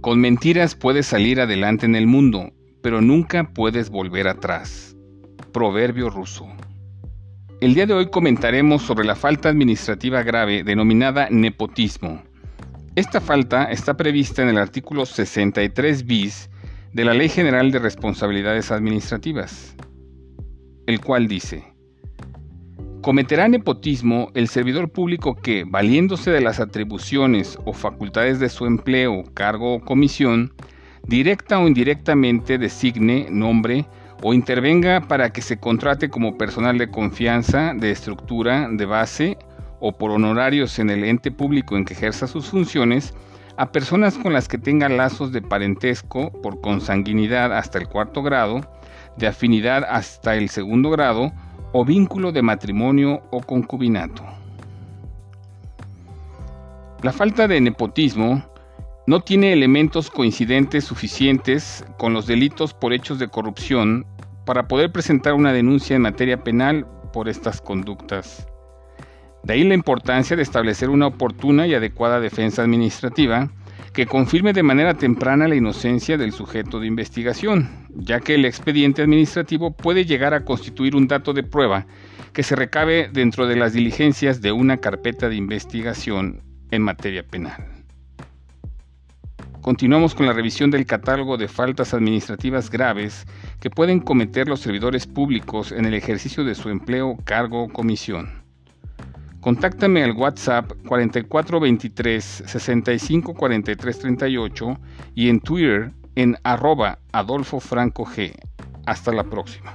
Con mentiras puedes salir adelante en el mundo, pero nunca puedes volver atrás. Proverbio ruso. El día de hoy comentaremos sobre la falta administrativa grave denominada nepotismo. Esta falta está prevista en el artículo 63 bis de la Ley General de Responsabilidades Administrativas, el cual dice, Cometerá nepotismo el servidor público que, valiéndose de las atribuciones o facultades de su empleo, cargo o comisión, directa o indirectamente designe, nombre o intervenga para que se contrate como personal de confianza, de estructura, de base o por honorarios en el ente público en que ejerza sus funciones a personas con las que tenga lazos de parentesco por consanguinidad hasta el cuarto grado, de afinidad hasta el segundo grado o vínculo de matrimonio o concubinato. La falta de nepotismo no tiene elementos coincidentes suficientes con los delitos por hechos de corrupción para poder presentar una denuncia en materia penal por estas conductas. De ahí la importancia de establecer una oportuna y adecuada defensa administrativa que confirme de manera temprana la inocencia del sujeto de investigación, ya que el expediente administrativo puede llegar a constituir un dato de prueba que se recabe dentro de las diligencias de una carpeta de investigación en materia penal. Continuamos con la revisión del catálogo de faltas administrativas graves que pueden cometer los servidores públicos en el ejercicio de su empleo, cargo o comisión. Contáctame al WhatsApp 4423 65 38 y en Twitter en arroba Adolfo Franco G. Hasta la próxima.